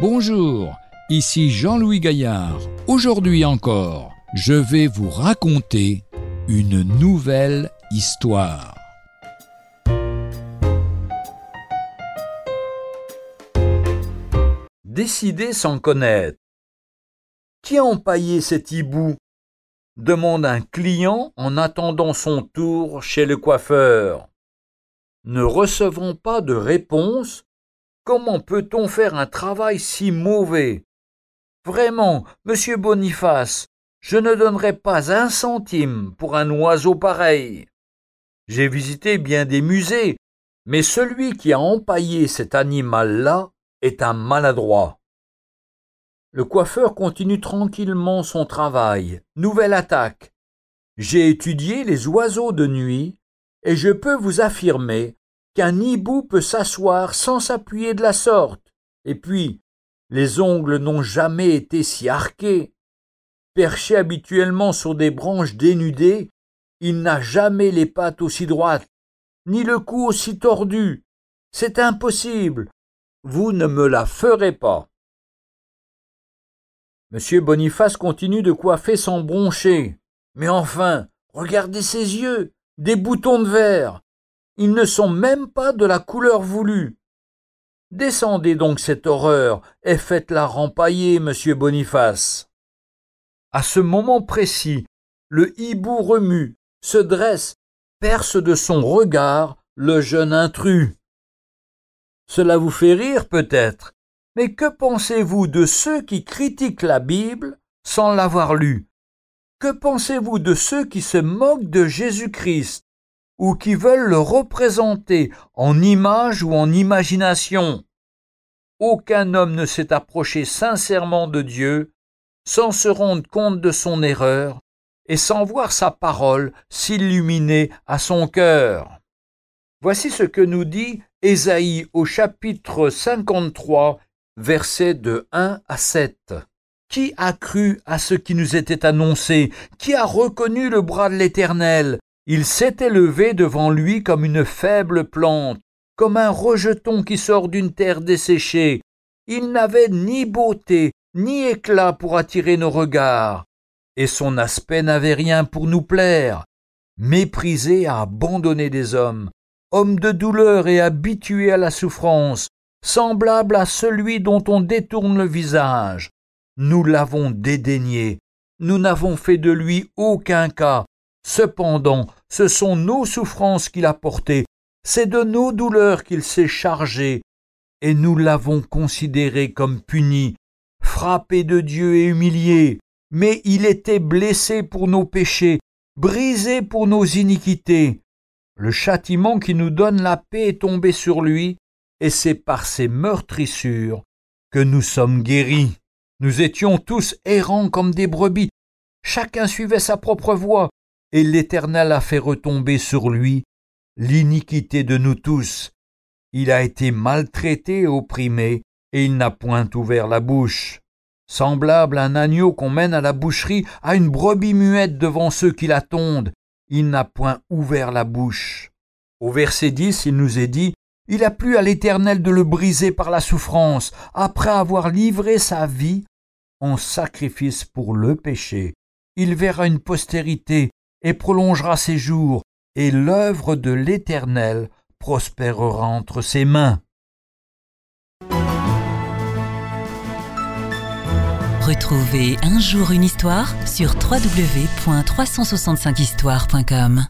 Bonjour, ici Jean-Louis Gaillard. Aujourd'hui encore, je vais vous raconter une nouvelle histoire. Décider sans connaître. Qui a empaillé cet hibou? demande un client en attendant son tour chez le coiffeur. Ne recevant pas de réponse, comment peut-on faire un travail si mauvais? Vraiment, monsieur Boniface, je ne donnerai pas un centime pour un oiseau pareil. J'ai visité bien des musées, mais celui qui a empaillé cet animal-là est un maladroit. Le coiffeur continue tranquillement son travail. Nouvelle attaque. J'ai étudié les oiseaux de nuit et je peux vous affirmer qu'un hibou peut s'asseoir sans s'appuyer de la sorte. Et puis, les ongles n'ont jamais été si arqués. Perché habituellement sur des branches dénudées, il n'a jamais les pattes aussi droites, ni le cou aussi tordu. C'est impossible. Vous ne me la ferez pas. Monsieur Boniface continue de coiffer sans broncher. Mais enfin, regardez ses yeux, des boutons de verre. Ils ne sont même pas de la couleur voulue. Descendez donc cette horreur et faites-la rempailler, monsieur Boniface. À ce moment précis, le hibou remue, se dresse, perce de son regard le jeune intrus. Cela vous fait rire peut-être, mais que pensez-vous de ceux qui critiquent la Bible sans l'avoir lue Que pensez-vous de ceux qui se moquent de Jésus-Christ? Ou qui veulent le représenter en image ou en imagination Aucun homme ne s'est approché sincèrement de Dieu sans se rendre compte de son erreur et sans voir sa parole s'illuminer à son cœur. Voici ce que nous dit Ésaïe au chapitre 53 versets de 1 à 7. Qui a cru à ce qui nous était annoncé? Qui a reconnu le bras de l'Éternel? Il s'était levé devant lui comme une faible plante, comme un rejeton qui sort d'une terre desséchée. Il n'avait ni beauté, ni éclat pour attirer nos regards, et son aspect n'avait rien pour nous plaire. Méprisé à abandonner des hommes, homme de douleur et habitué à la souffrance, semblable à celui dont on détourne le visage. Nous l'avons dédaigné, nous n'avons fait de lui aucun cas. Cependant, ce sont nos souffrances qu'il a portées, c'est de nos douleurs qu'il s'est chargé, et nous l'avons considéré comme puni, frappé de Dieu et humilié. Mais il était blessé pour nos péchés, brisé pour nos iniquités. Le châtiment qui nous donne la paix est tombé sur lui, et c'est par ces meurtrissures que nous sommes guéris. Nous étions tous errants comme des brebis, chacun suivait sa propre voie, et l'Éternel a fait retomber sur lui l'iniquité de nous tous. Il a été maltraité opprimé, et il n'a point ouvert la bouche. Semblable à un agneau qu'on mène à la boucherie, à une brebis muette devant ceux qui la tondent, il n'a point ouvert la bouche. Au verset 10, il nous est dit il a plu à l'Éternel de le briser par la souffrance, après avoir livré sa vie en sacrifice pour le péché. Il verra une postérité et prolongera ses jours, et l'œuvre de l'Éternel prospérera entre ses mains. Retrouvez un jour une histoire sur www.365histoire.com.